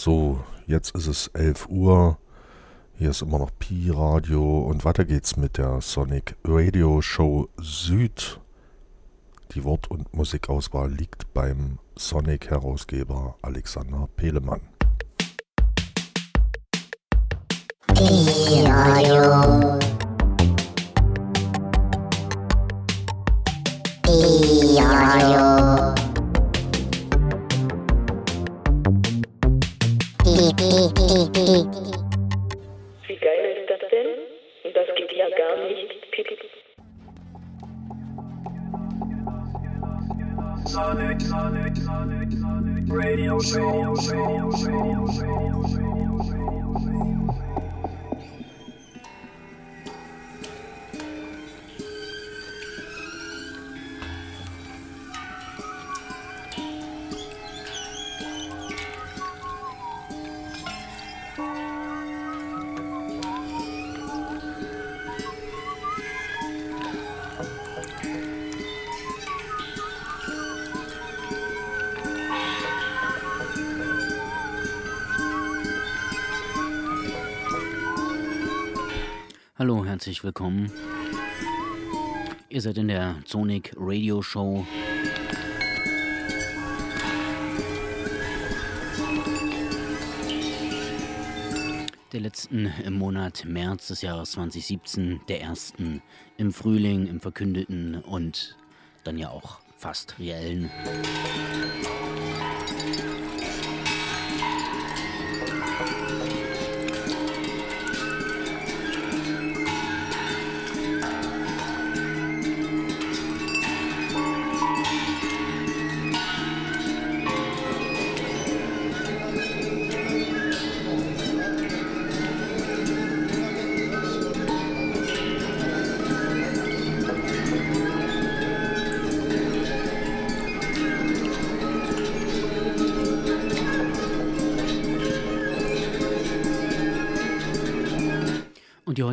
So, jetzt ist es 11 Uhr. Hier ist immer noch Pi Radio und weiter geht's mit der Sonic Radio Show Süd. Die Wort- und Musikauswahl liegt beim Sonic-Herausgeber Alexander Pelemann. Pi Radio. Letzten im Monat März des Jahres 2017, der ersten im Frühling, im verkündeten und dann ja auch fast reellen.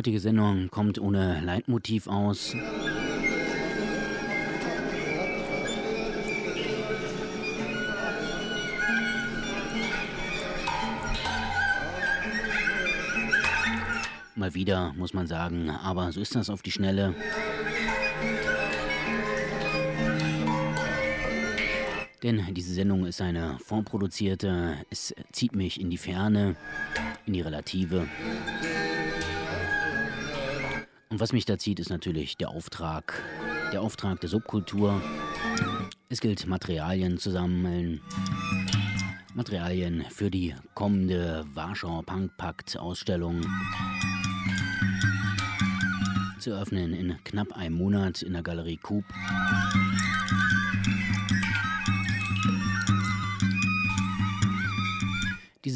Heutige Sendung kommt ohne Leitmotiv aus. Mal wieder, muss man sagen, aber so ist das auf die Schnelle. Denn diese Sendung ist eine vorproduzierte, es zieht mich in die Ferne, in die Relative. Und was mich da zieht, ist natürlich der Auftrag. Der Auftrag der Subkultur. Es gilt, Materialien zu sammeln. Materialien für die kommende Warschau Punk Pakt Ausstellung zu öffnen in knapp einem Monat in der Galerie Coop.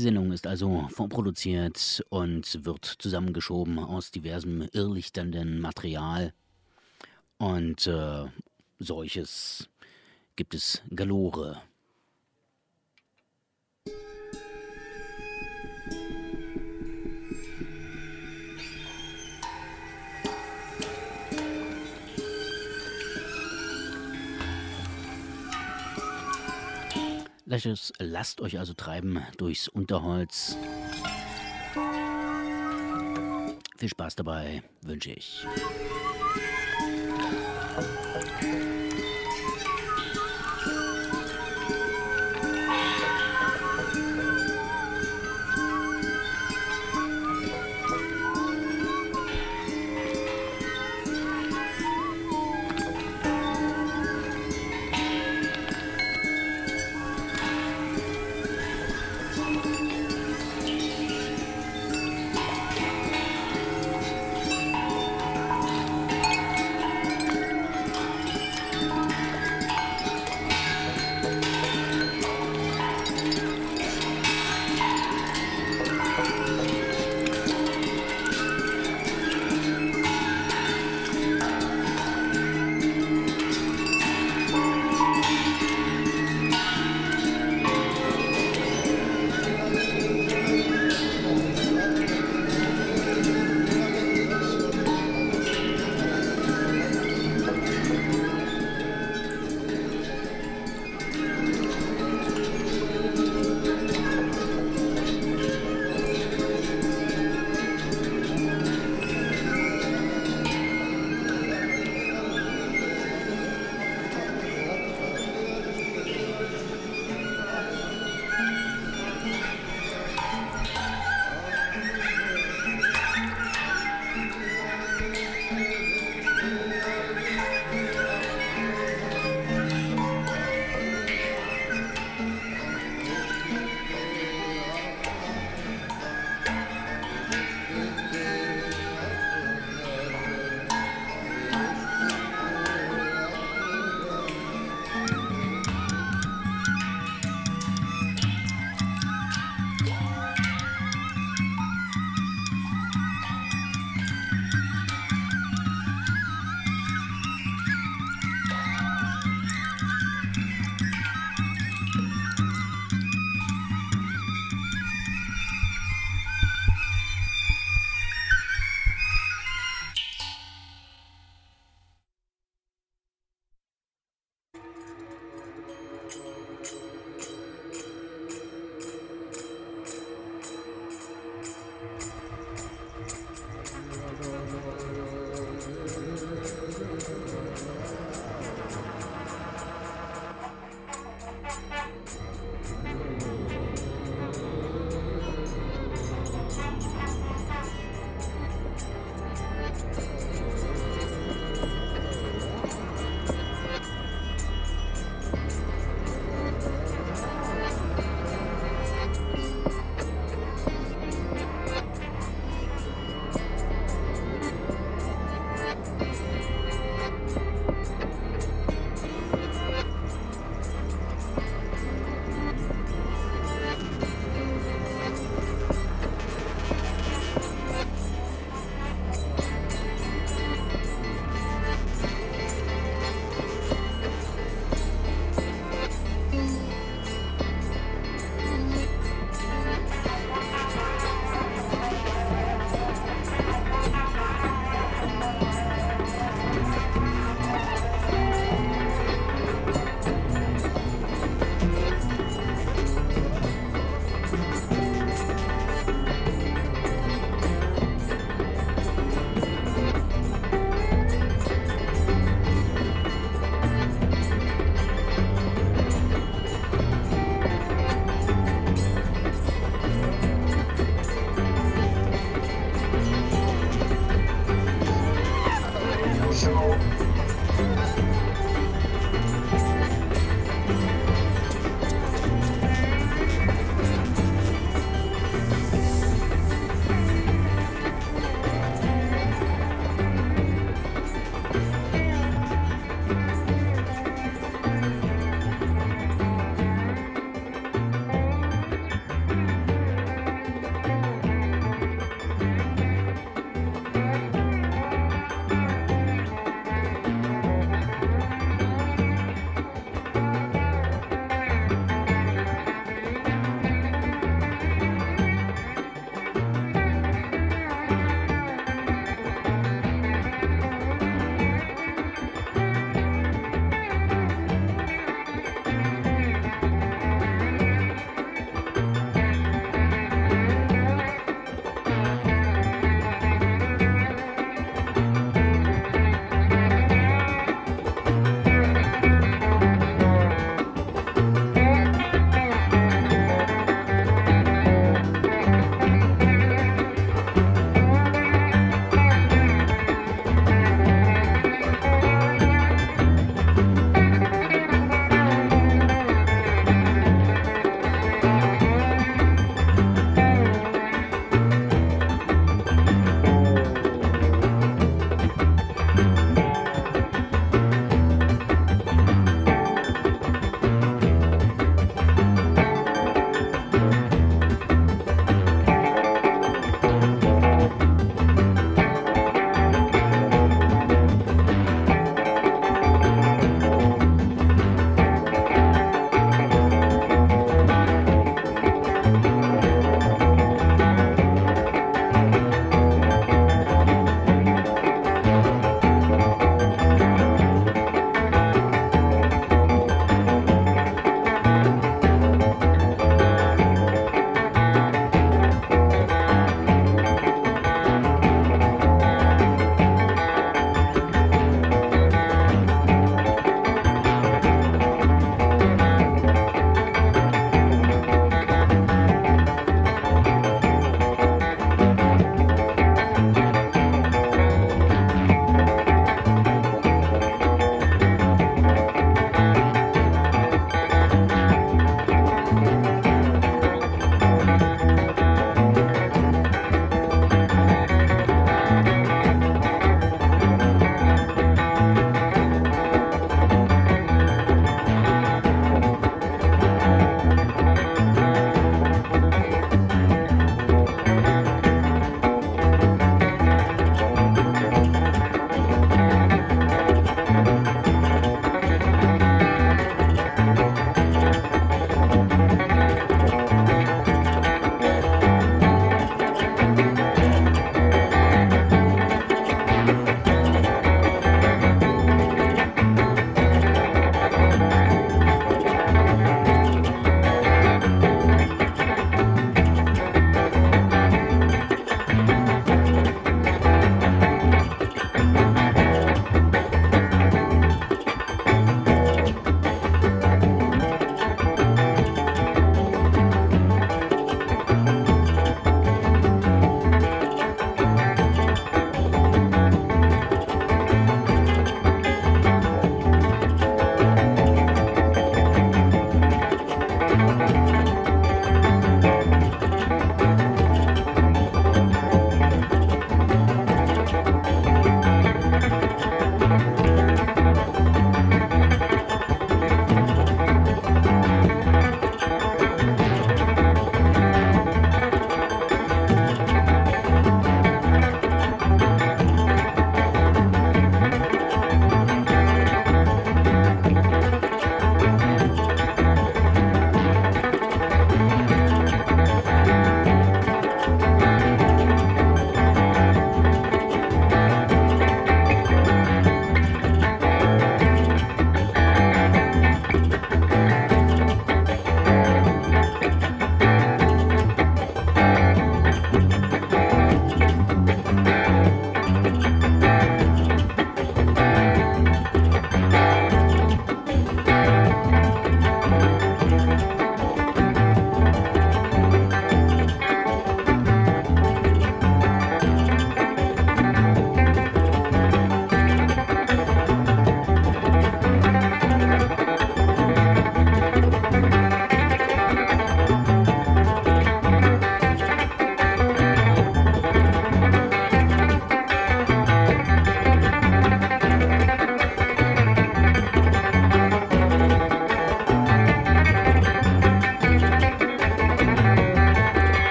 Diese Sendung ist also vorproduziert und wird zusammengeschoben aus diversem irrlichternden Material. Und äh, solches gibt es galore. Lasst, euch also treiben durchs Unterholz. Viel Spaß dabei wünsche ich.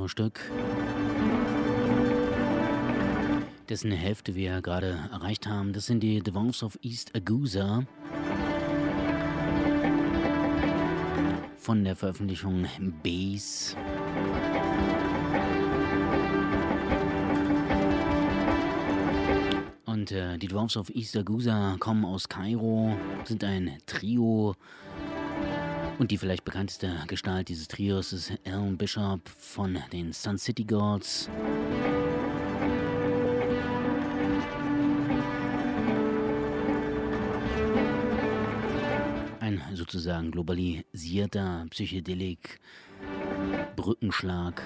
Wunderbare Stück, dessen Hälfte wir gerade erreicht haben. Das sind die Dwarfs of East Agusa von der Veröffentlichung Base. Und äh, die Dwarfs of East Agusa kommen aus Kairo, sind ein Trio und die vielleicht bekannteste Gestalt dieses Trios ist Alan Bishop von den Sun City Gods. Ein sozusagen globalisierter Psychedelik, Brückenschlag,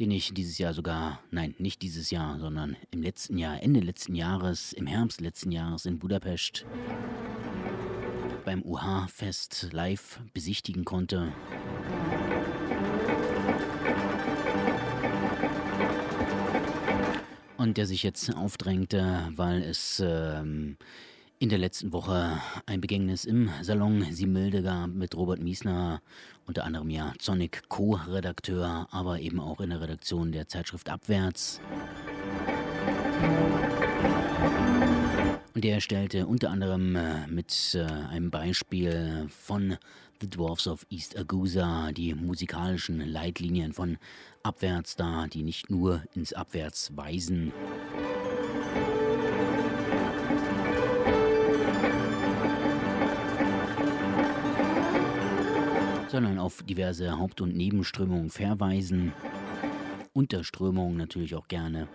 den ich dieses Jahr sogar, nein, nicht dieses Jahr, sondern im letzten Jahr, Ende letzten Jahres, im Herbst letzten Jahres in Budapest beim UH-Fest live besichtigen konnte. Und der sich jetzt aufdrängte, weil es ähm, in der letzten Woche ein Begängnis im Salon Similde gab mit Robert Miesner, unter anderem ja Sonic Co-Redakteur, aber eben auch in der Redaktion der Zeitschrift Abwärts. Und er stellte unter anderem äh, mit äh, einem Beispiel von The Dwarfs of East Agusa die musikalischen Leitlinien von Abwärts dar, die nicht nur ins Abwärts weisen. sondern auf diverse Haupt- und Nebenströmungen verweisen. Unterströmungen natürlich auch gerne.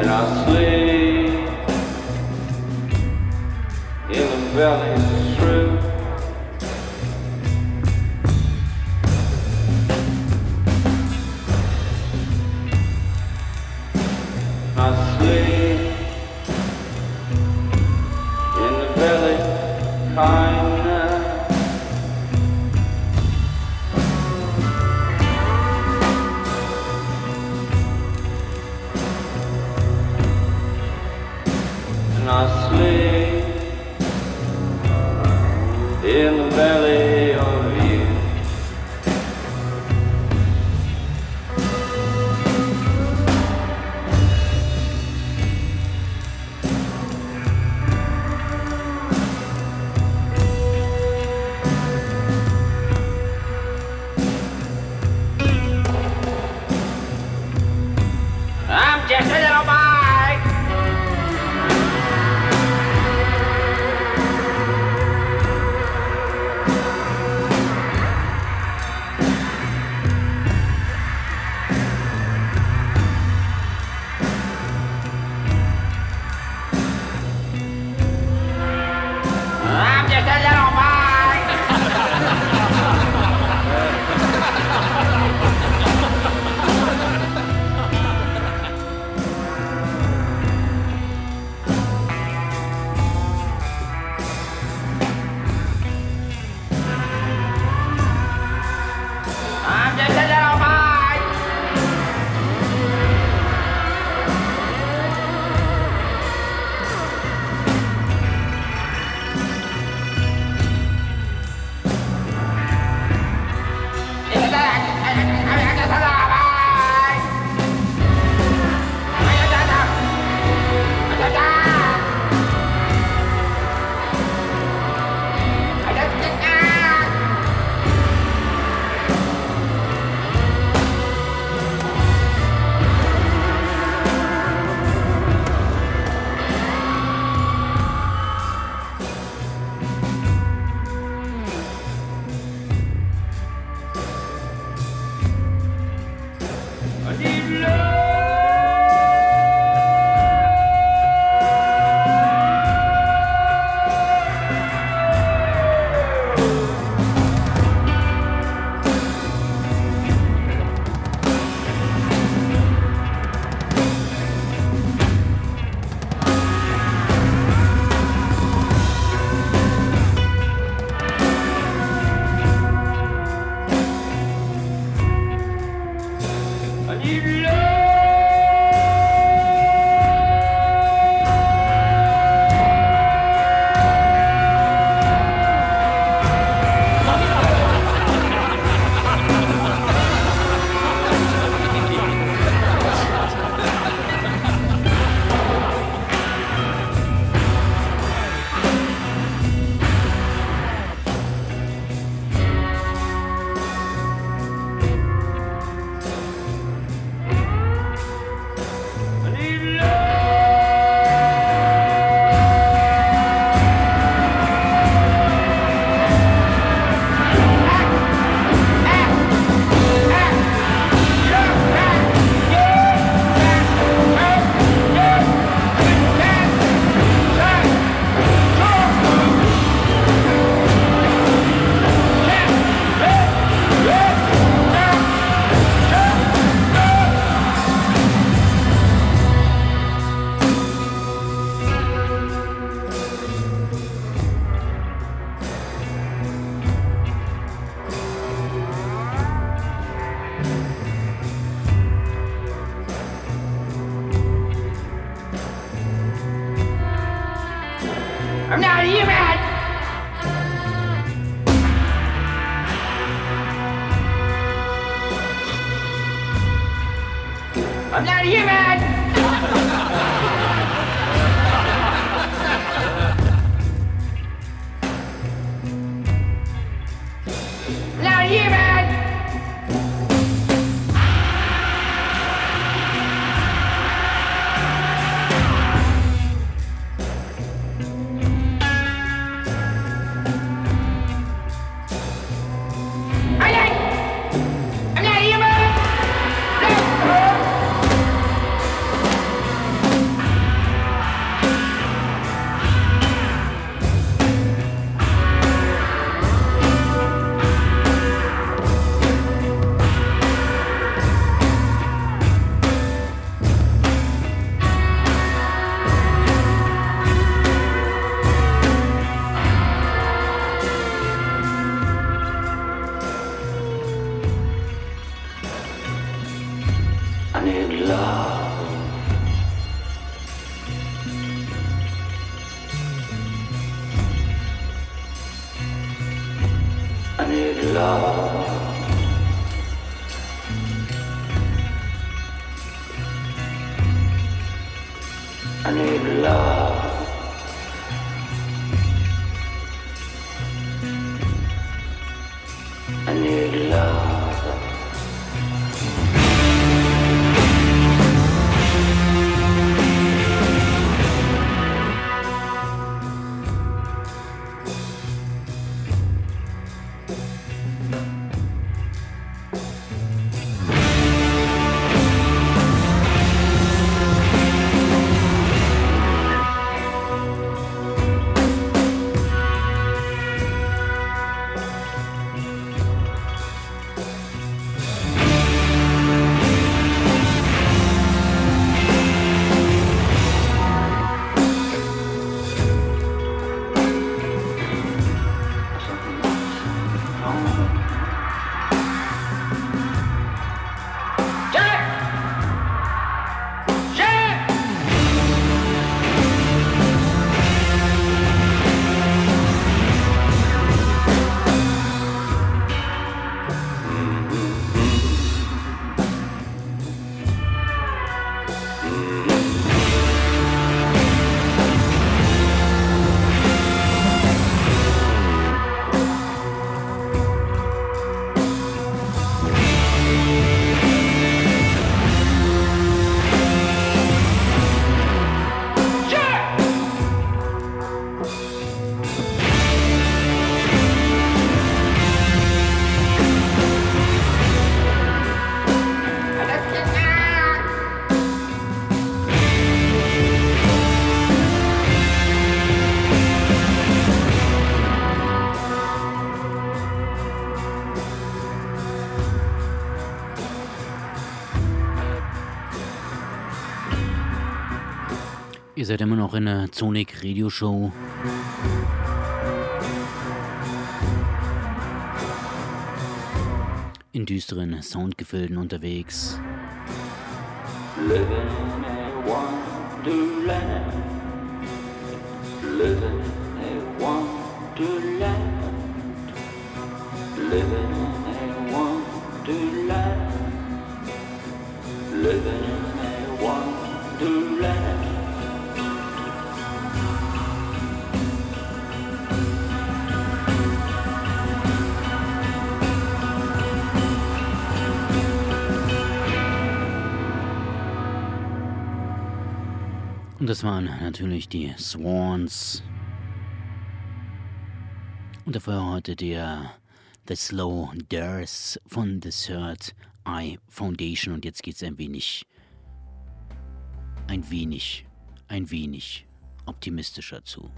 and I sleep in the valley. Ihr seid immer noch in der Sonic Radio Show. In düsteren Soundgefilden unterwegs. Living in wonderland. Living in wonderland. Living das waren natürlich die Swans. Und dafür heute der The Slow Dearth von The Third Eye Foundation. Und jetzt geht's ein wenig, ein wenig, ein wenig optimistischer zu.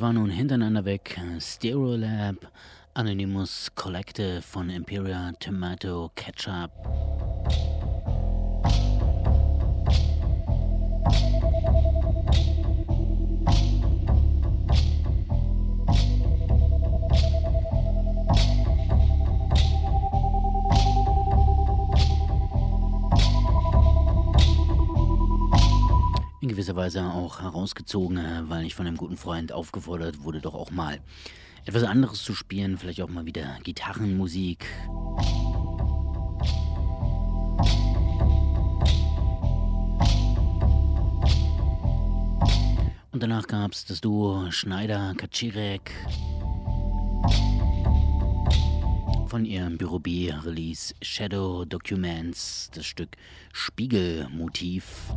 Es war nun hintereinander weg Stereolab, Anonymous Collective von Imperial Tomato Ketchup. Gewisser Weise auch herausgezogen, äh, weil ich von einem guten Freund aufgefordert wurde, doch auch mal etwas anderes zu spielen, vielleicht auch mal wieder Gitarrenmusik. Und danach gab es das Duo Schneider Kaczirek von ihrem Büro B Release Shadow Documents, das Stück Spiegelmotiv.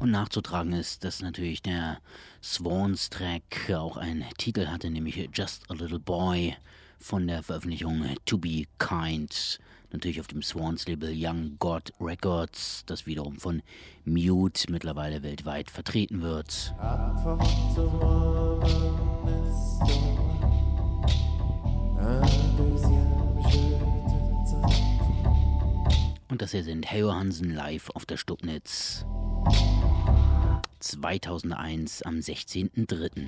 Und nachzutragen ist, dass natürlich der Swans-Track auch einen Titel hatte, nämlich Just a Little Boy von der Veröffentlichung To Be Kind. Natürlich auf dem Swans-Label Young God Records, das wiederum von Mute mittlerweile weltweit vertreten wird. Und das hier sind Hey Johansen live auf der Stubnitz. 2001 am 16.03.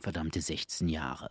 Verdammte 16 Jahre.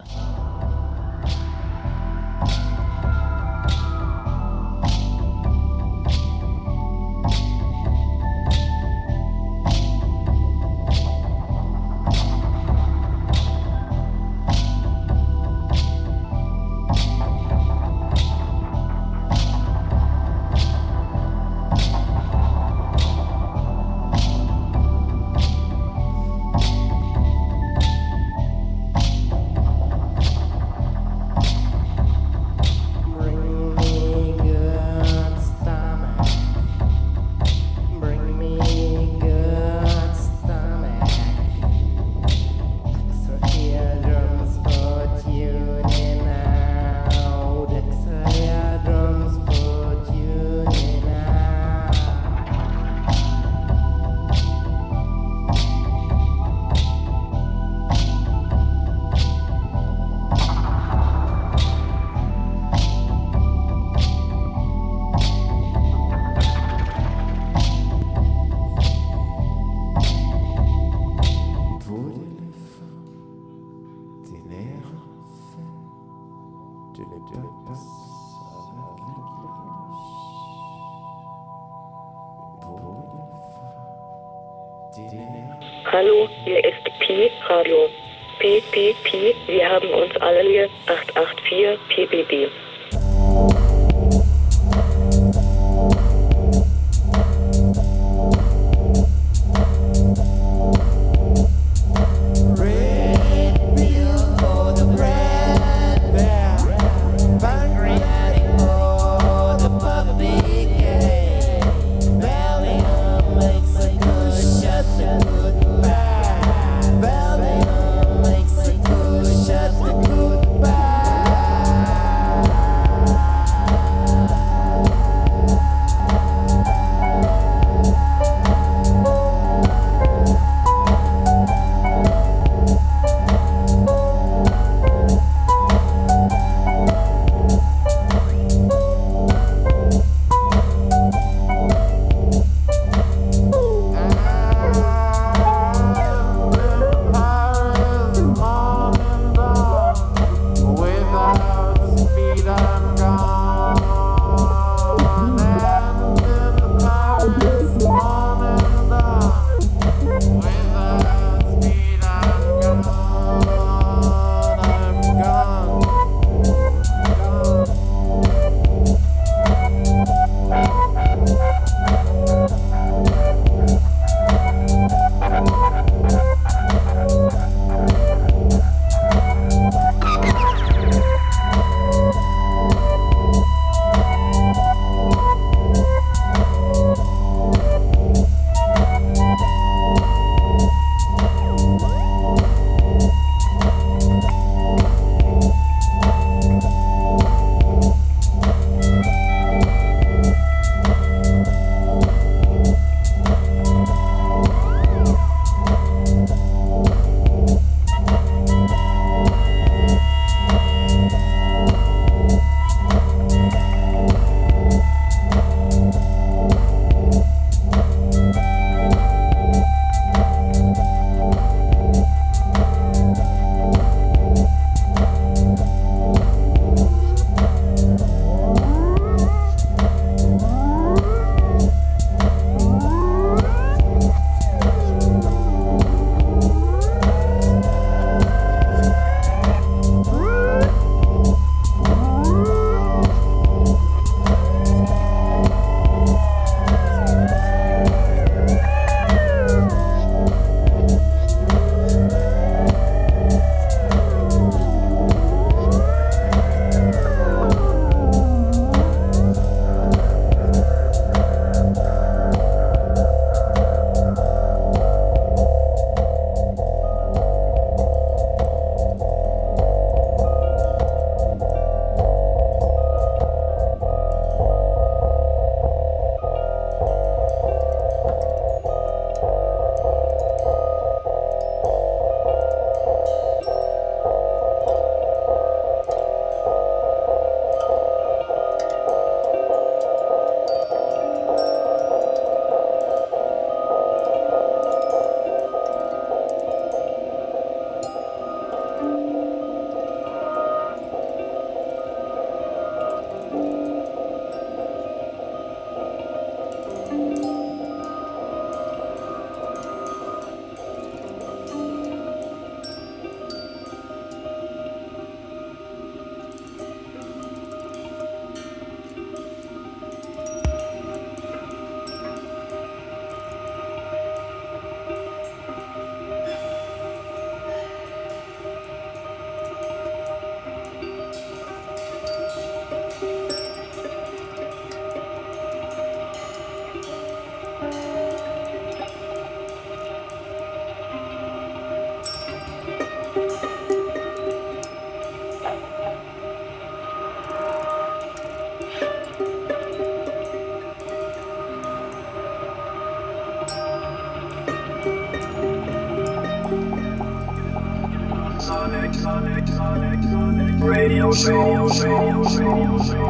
Hallo, hier ist Pi Radio. Pi, Pi, Pi, wir haben uns alle hier 884 PBB. Radio Show.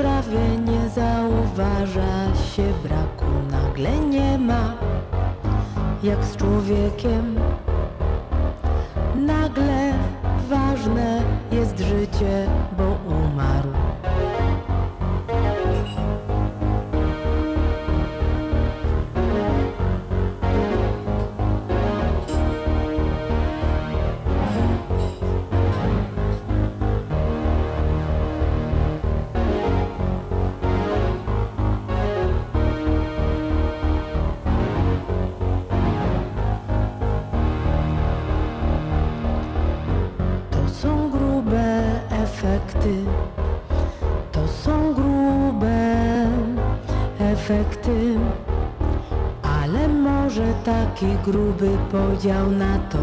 Prawie nie zauważa się braku, nagle nie ma jak z człowiekiem. Nagle ważne jest życie, taki gruby podział na to,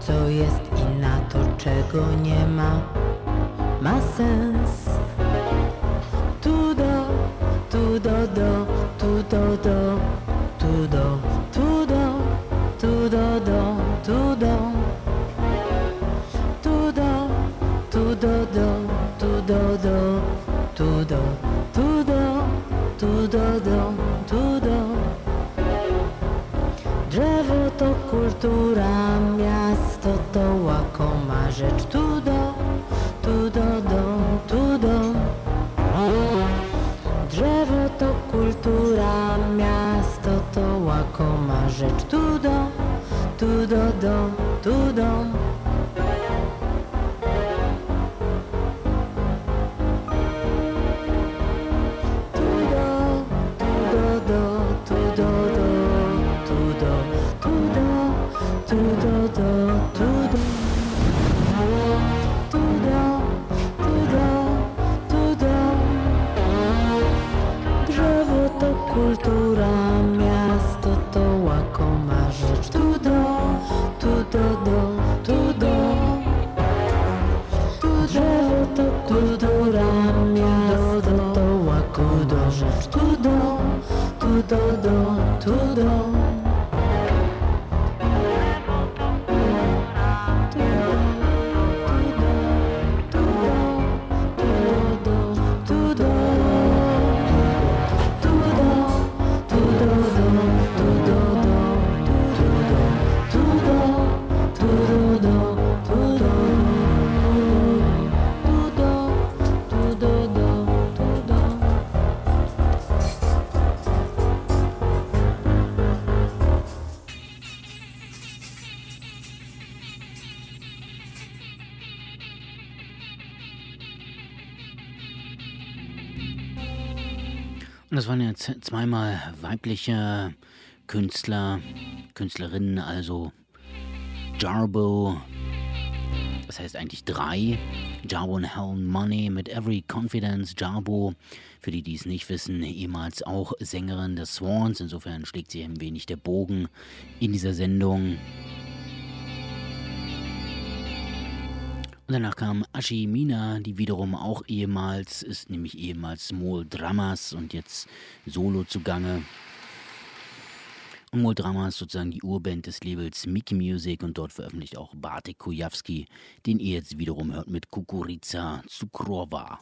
co jest i na to, czego nie ma, ma sens. Tu do, tu do do, tu do do, tu do, kultura, miasto to łakoma rzecz. Tu do, tu do do, tu do. Drzewo to kultura, miasto to łakoma rzecz. Tu do, tu do do, tu. Und zweimal weibliche Künstler, Künstlerinnen, also Jarbo, das heißt eigentlich drei, Jarbo and Helen Money mit Every Confidence, Jarbo, für die, die es nicht wissen, ehemals auch Sängerin der Swans, insofern schlägt sie ein wenig der Bogen in dieser Sendung. Danach kam Ashimina, die wiederum auch ehemals ist, nämlich ehemals Small Dramas und jetzt solo zugange. Und Mol Drama ist sozusagen die Urband des Labels Mickey Music und dort veröffentlicht auch Bartek Kujawski, den ihr jetzt wiederum hört mit Kukurica Cukrowa.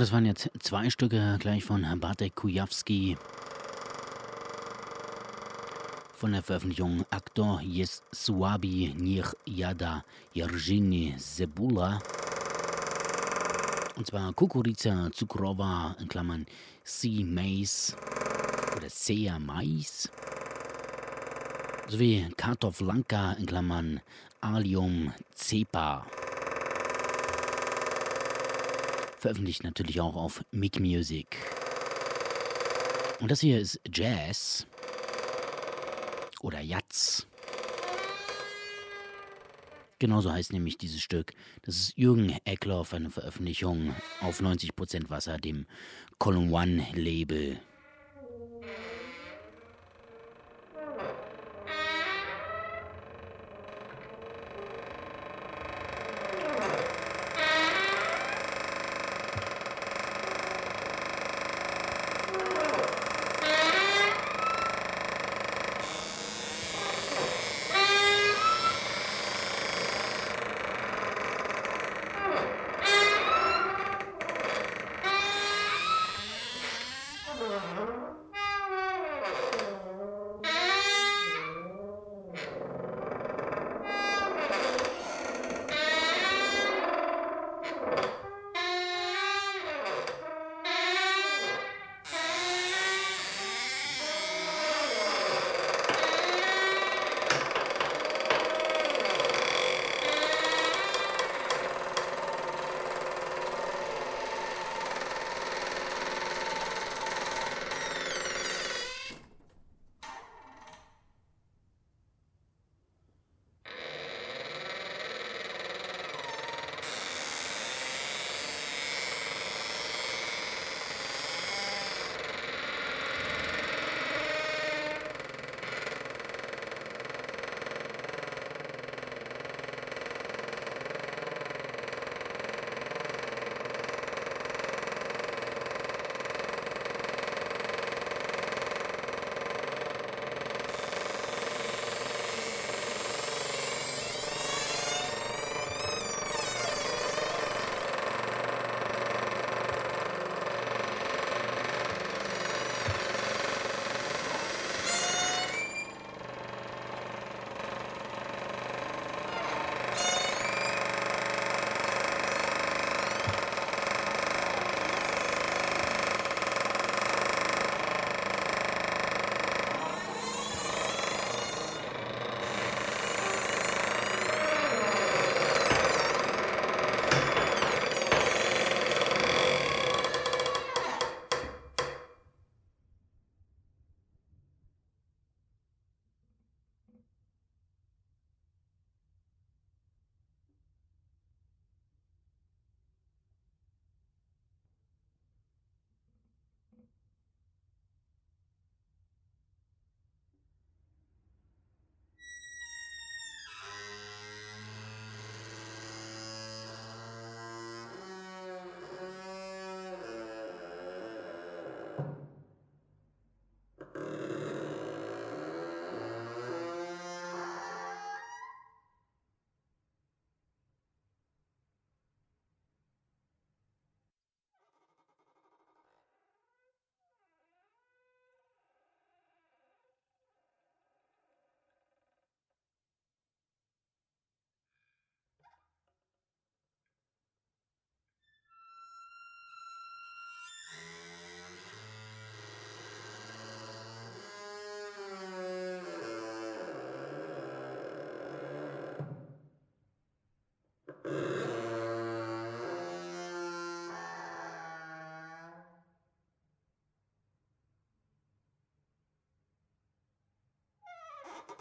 Und das waren jetzt zwei Stücke gleich von Bartek Kujawski von der Veröffentlichung Aktor jest słabi niech jada Jerzyny Zebula. Und zwar Kukurica Cukrowa in Klammern Sea Mais oder Sea Mais sowie Kartoflanka in Klammern Alium Cepa. Veröffentlicht natürlich auch auf Mic Music. Und das hier ist Jazz oder Jatz. Genauso heißt nämlich dieses Stück. Das ist Jürgen Eckloff, eine Veröffentlichung auf 90% Wasser, dem Column One Label.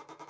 you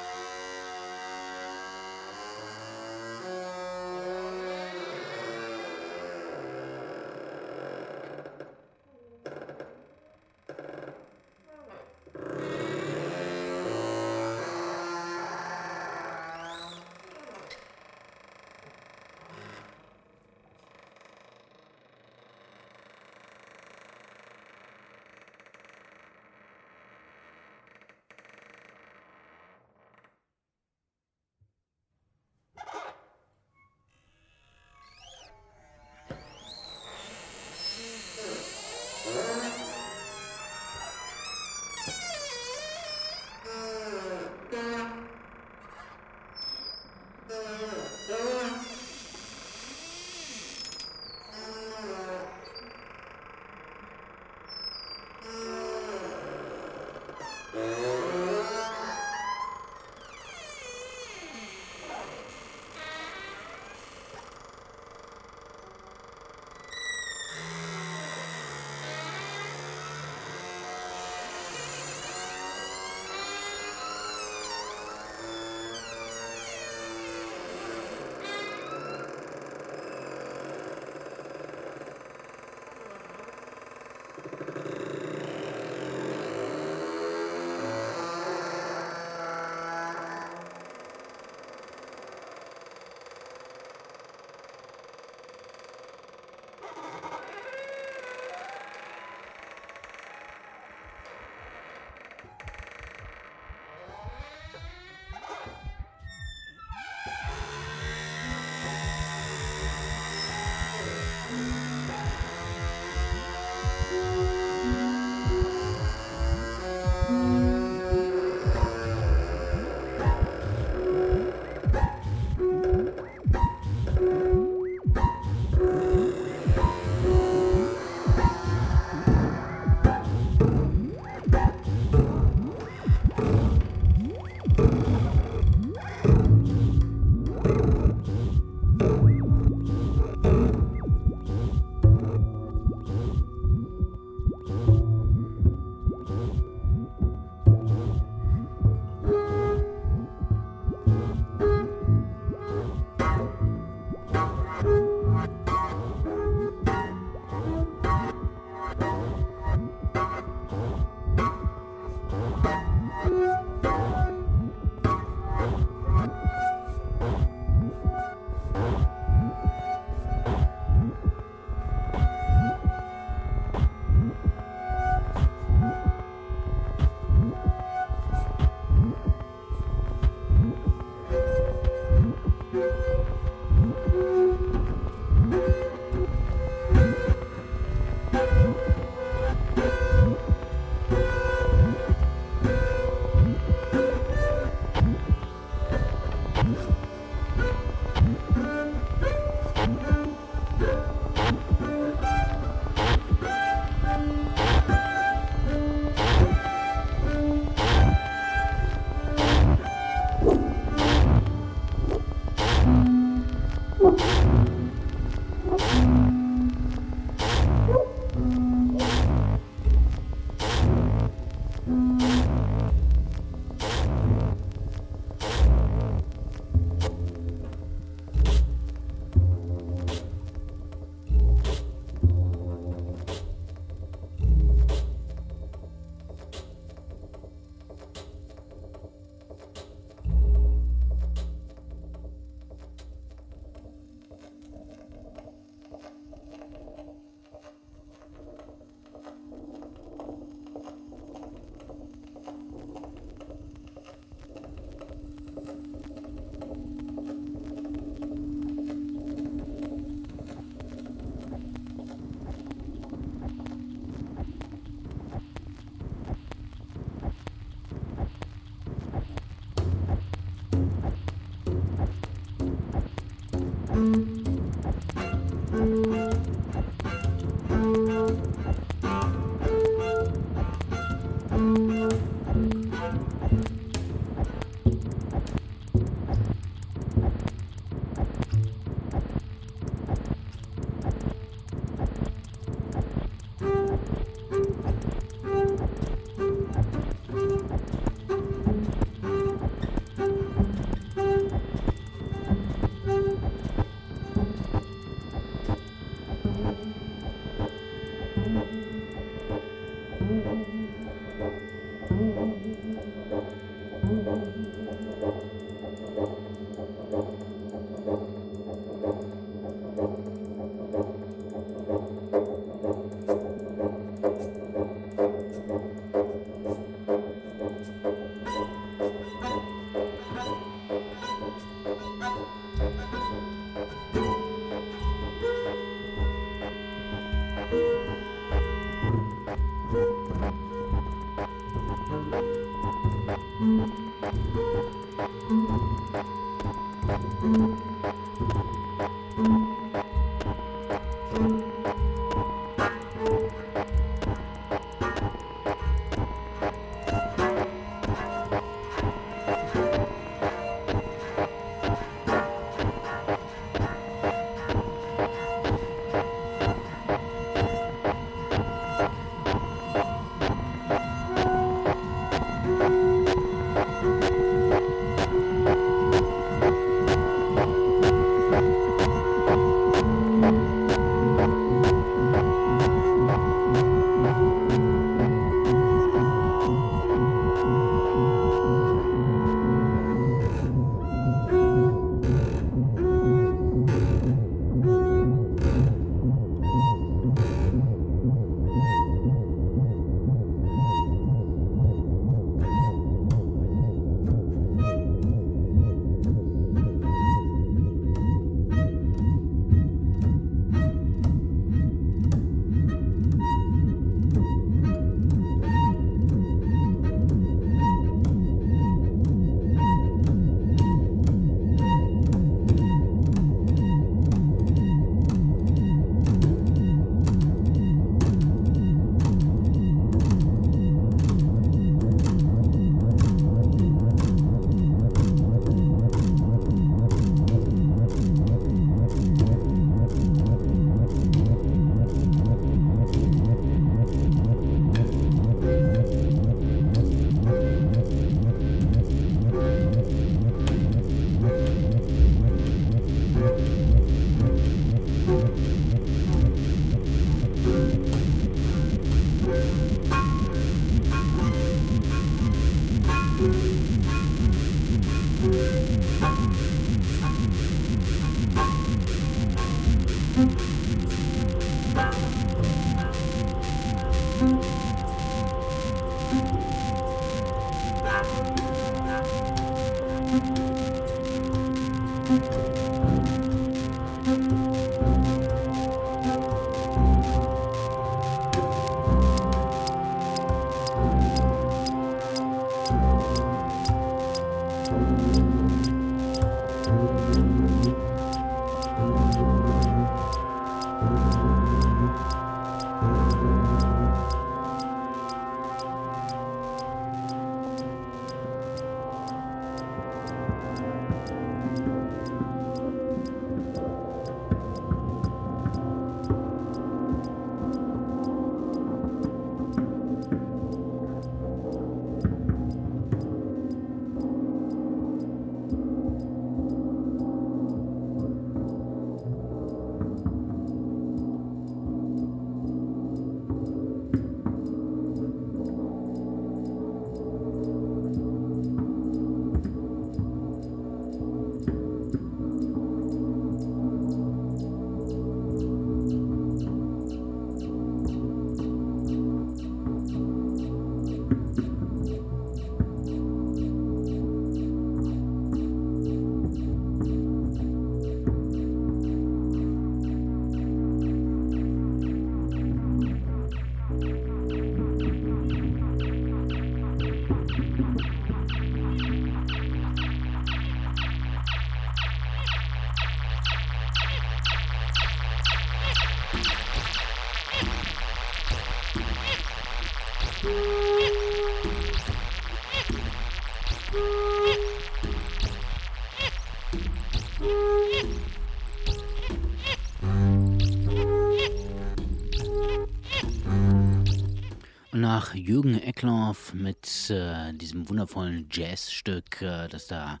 nach Jürgen Eckloff mit äh, diesem wundervollen Jazzstück, äh, das da,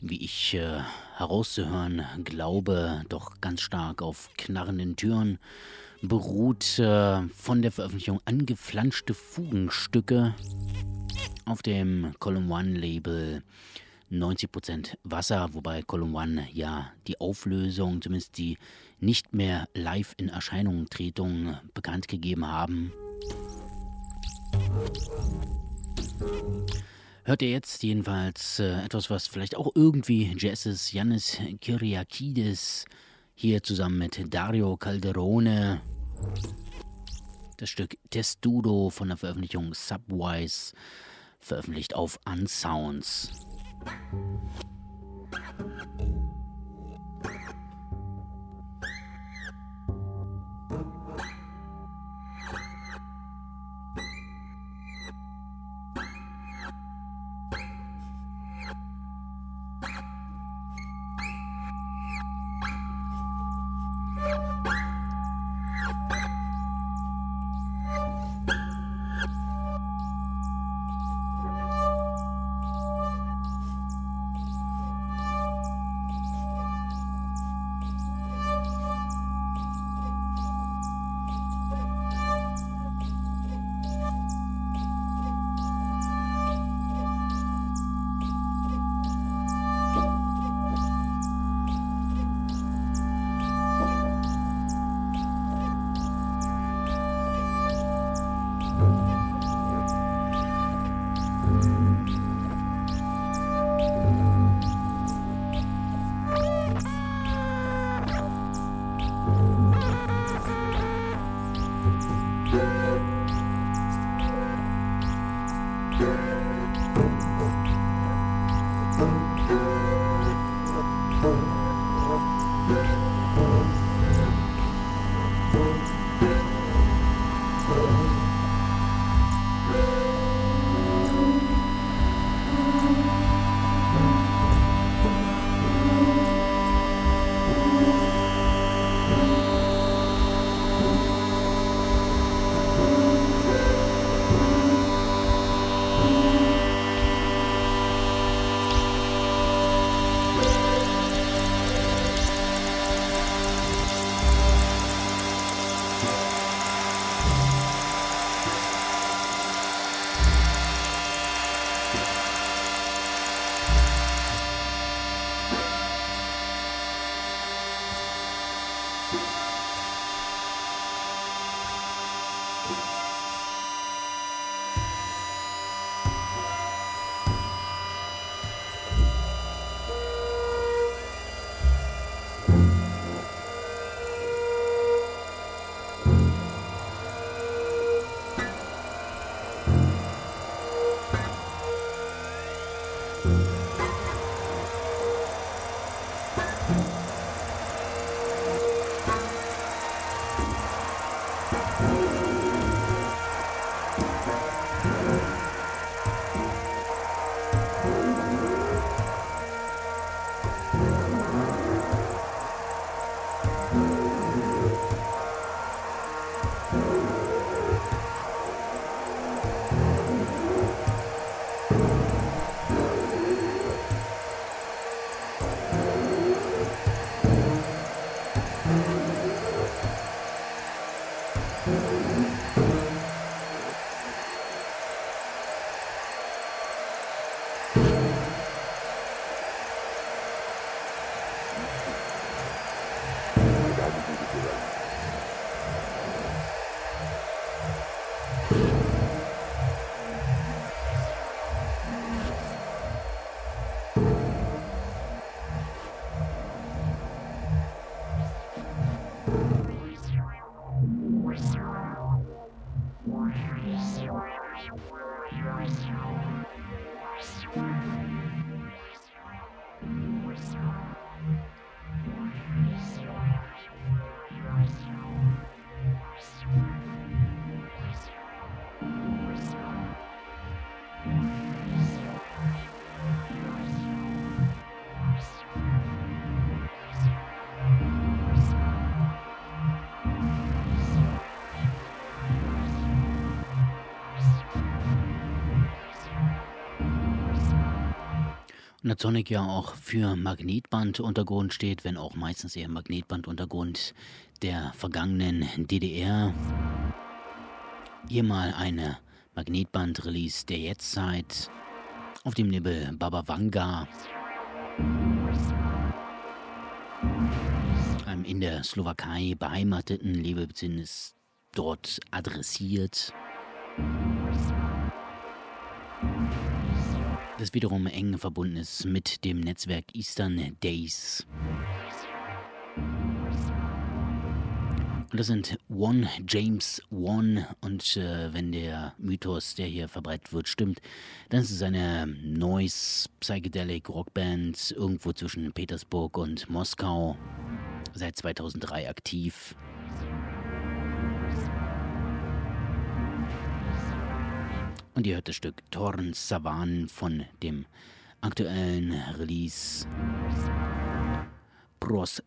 wie ich äh, herauszuhören glaube, doch ganz stark auf knarrenden Türen beruht, äh, von der Veröffentlichung angeflanschte Fugenstücke auf dem Column One Label 90% Wasser, wobei Column One ja die Auflösung, zumindest die nicht mehr live in Erscheinung Tretung bekannt gegeben haben. Hört ihr jetzt jedenfalls äh, etwas, was vielleicht auch irgendwie Jazz ist? Yannis Kyriakidis hier zusammen mit Dario Calderone. Das Stück Testudo von der Veröffentlichung Subwise, veröffentlicht auf Unsounds. Thank Sonic ja auch für Magnetbanduntergrund steht, wenn auch meistens eher Magnetbanduntergrund der vergangenen DDR. Hier mal eine Magnetband-Release der Jetztzeit auf dem Label Baba Vanga. Einem in der Slowakei beheimateten Label ist dort adressiert das wiederum eng verbunden ist mit dem Netzwerk Eastern Days. Und das sind One James One. Und äh, wenn der Mythos, der hier verbreitet wird, stimmt, dann ist es eine Noise Psychedelic Rockband irgendwo zwischen Petersburg und Moskau. Seit 2003 aktiv. Und ihr hört das Stück Torn Savan von dem aktuellen Release Pros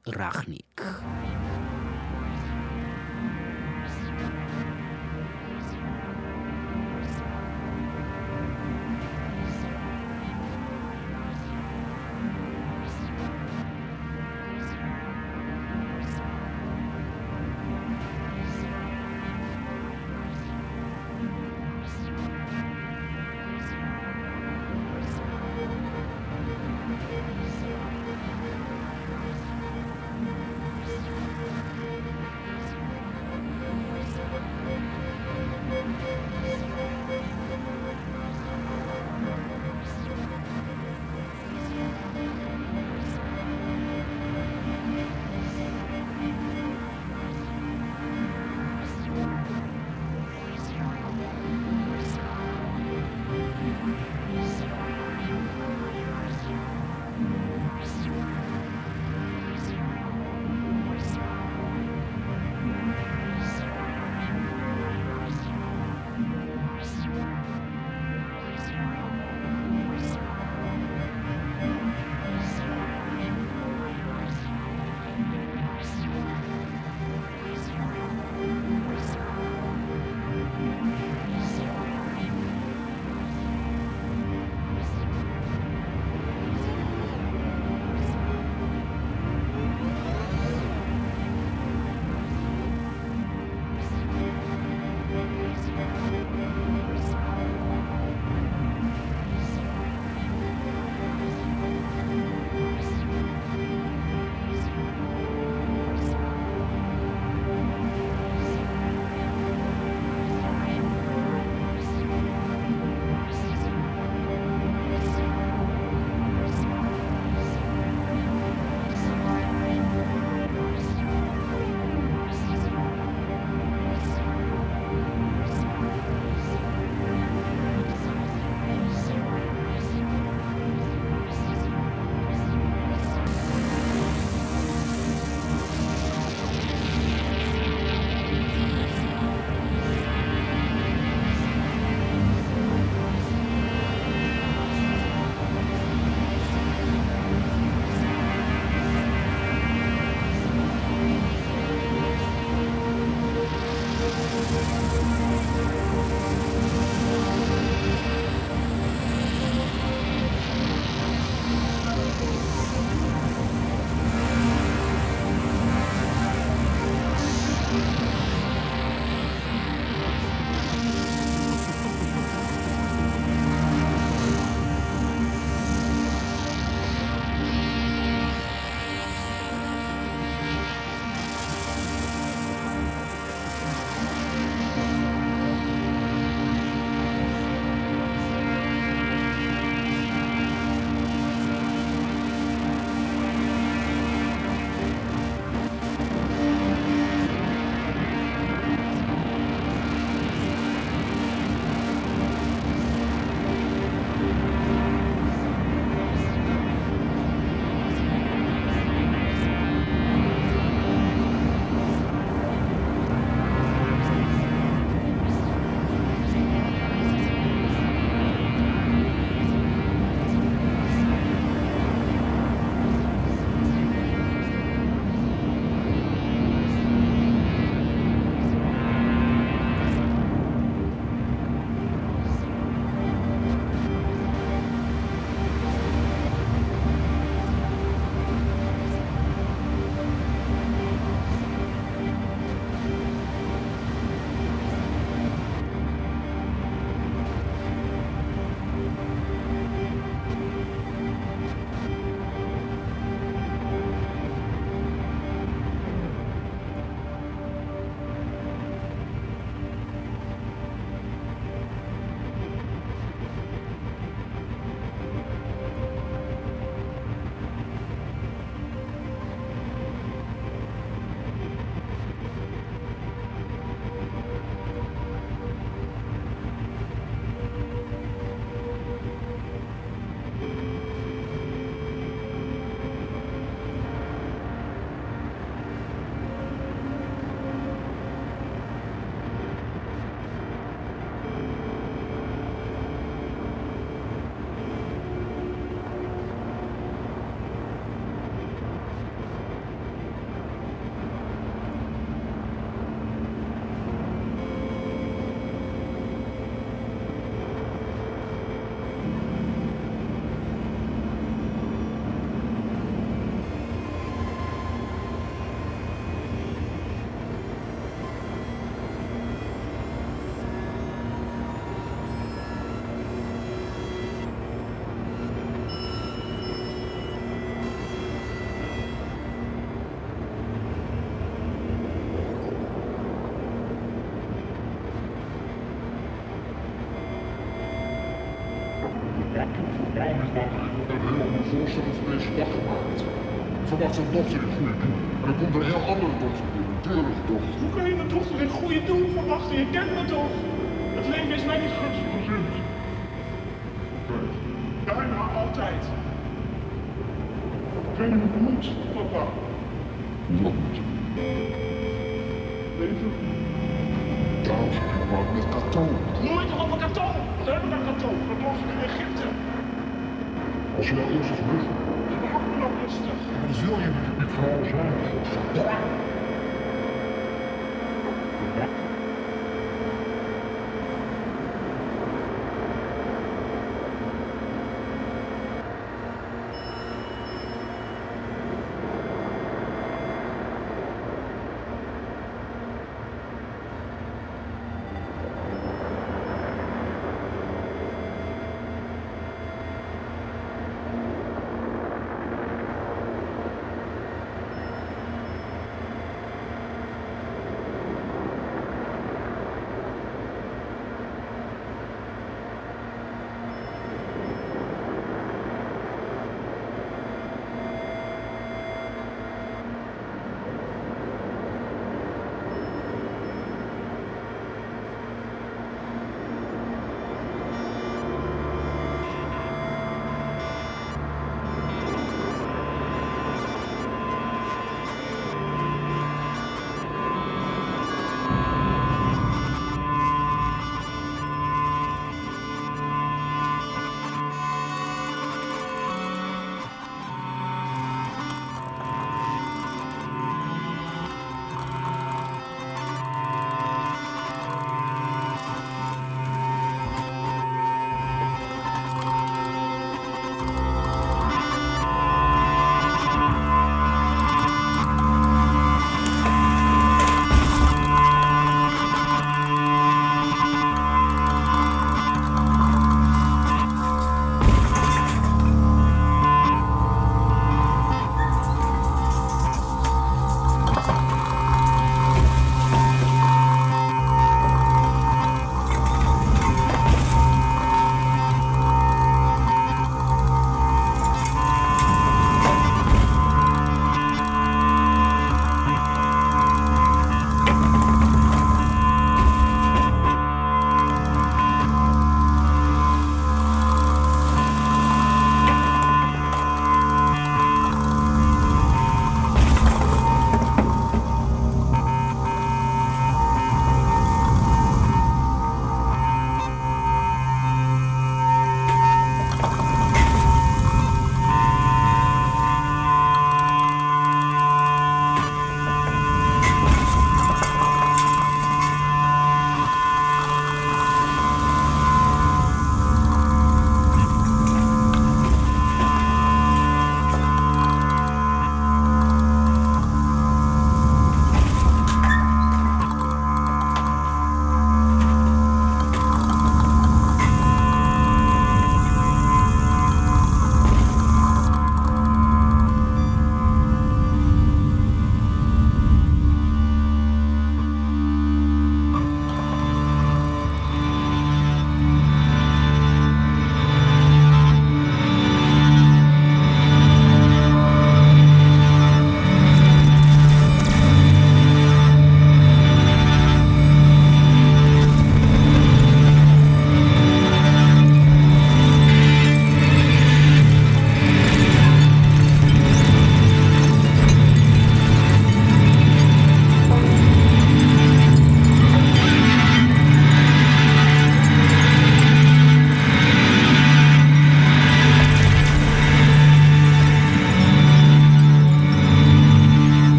сражаются. Да. Да.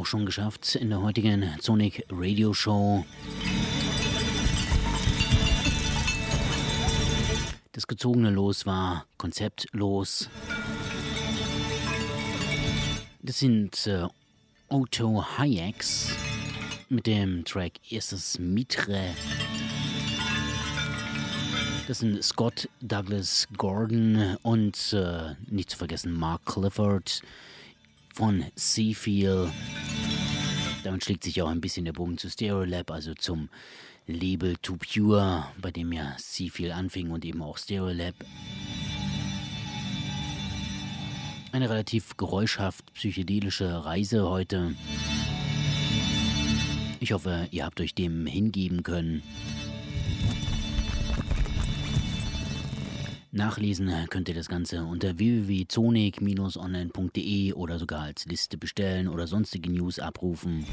Auch schon geschafft in der heutigen Sonic Radio Show. Das gezogene Los war konzeptlos. Das sind äh, Otto Hayeks mit dem Track Erstes Mitre. Das sind Scott Douglas Gordon und äh, nicht zu vergessen Mark Clifford von Seafeel. Damit schlägt sich auch ein bisschen der Bogen zu Stereolab, also zum Label To Pure, bei dem ja Seafeel anfing und eben auch Stereolab. Eine relativ geräuschhaft psychedelische Reise heute. Ich hoffe, ihr habt euch dem hingeben können. Nachlesen könnt ihr das Ganze unter www.zonik-online.de oder sogar als Liste bestellen oder sonstige News abrufen.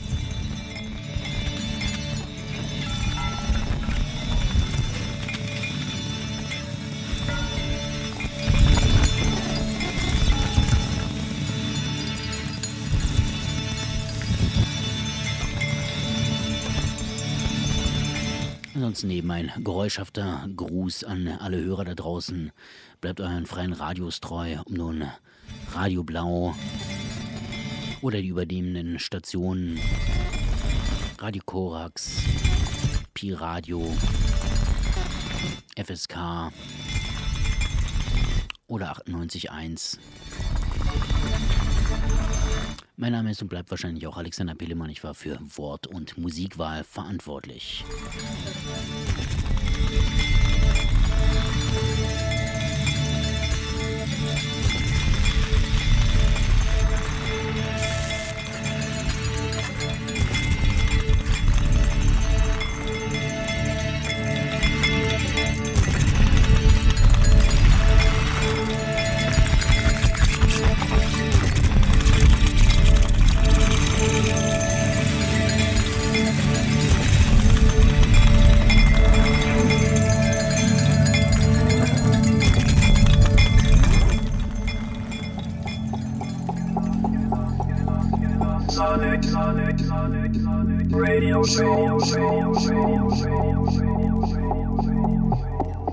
Ansonsten eben ein geräuschhafter Gruß an alle Hörer da draußen. Bleibt euren freien Radios treu, um nun Radio Blau oder die übernehmenden Stationen Radio Korax, Pi Radio, FSK oder 98.1 mein Name ist und bleibt wahrscheinlich auch Alexander Pillemann. Ich war für Wort- und Musikwahl verantwortlich. Sonic, Sonic, Sonic, Sonic, Radio Show, Radio Show, Radio Show, Radio Show.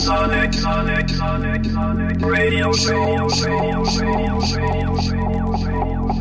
Sonic, Sonic, Sonic, Sonic, Radio Show, Radio Show, Radio Show, Radio Show.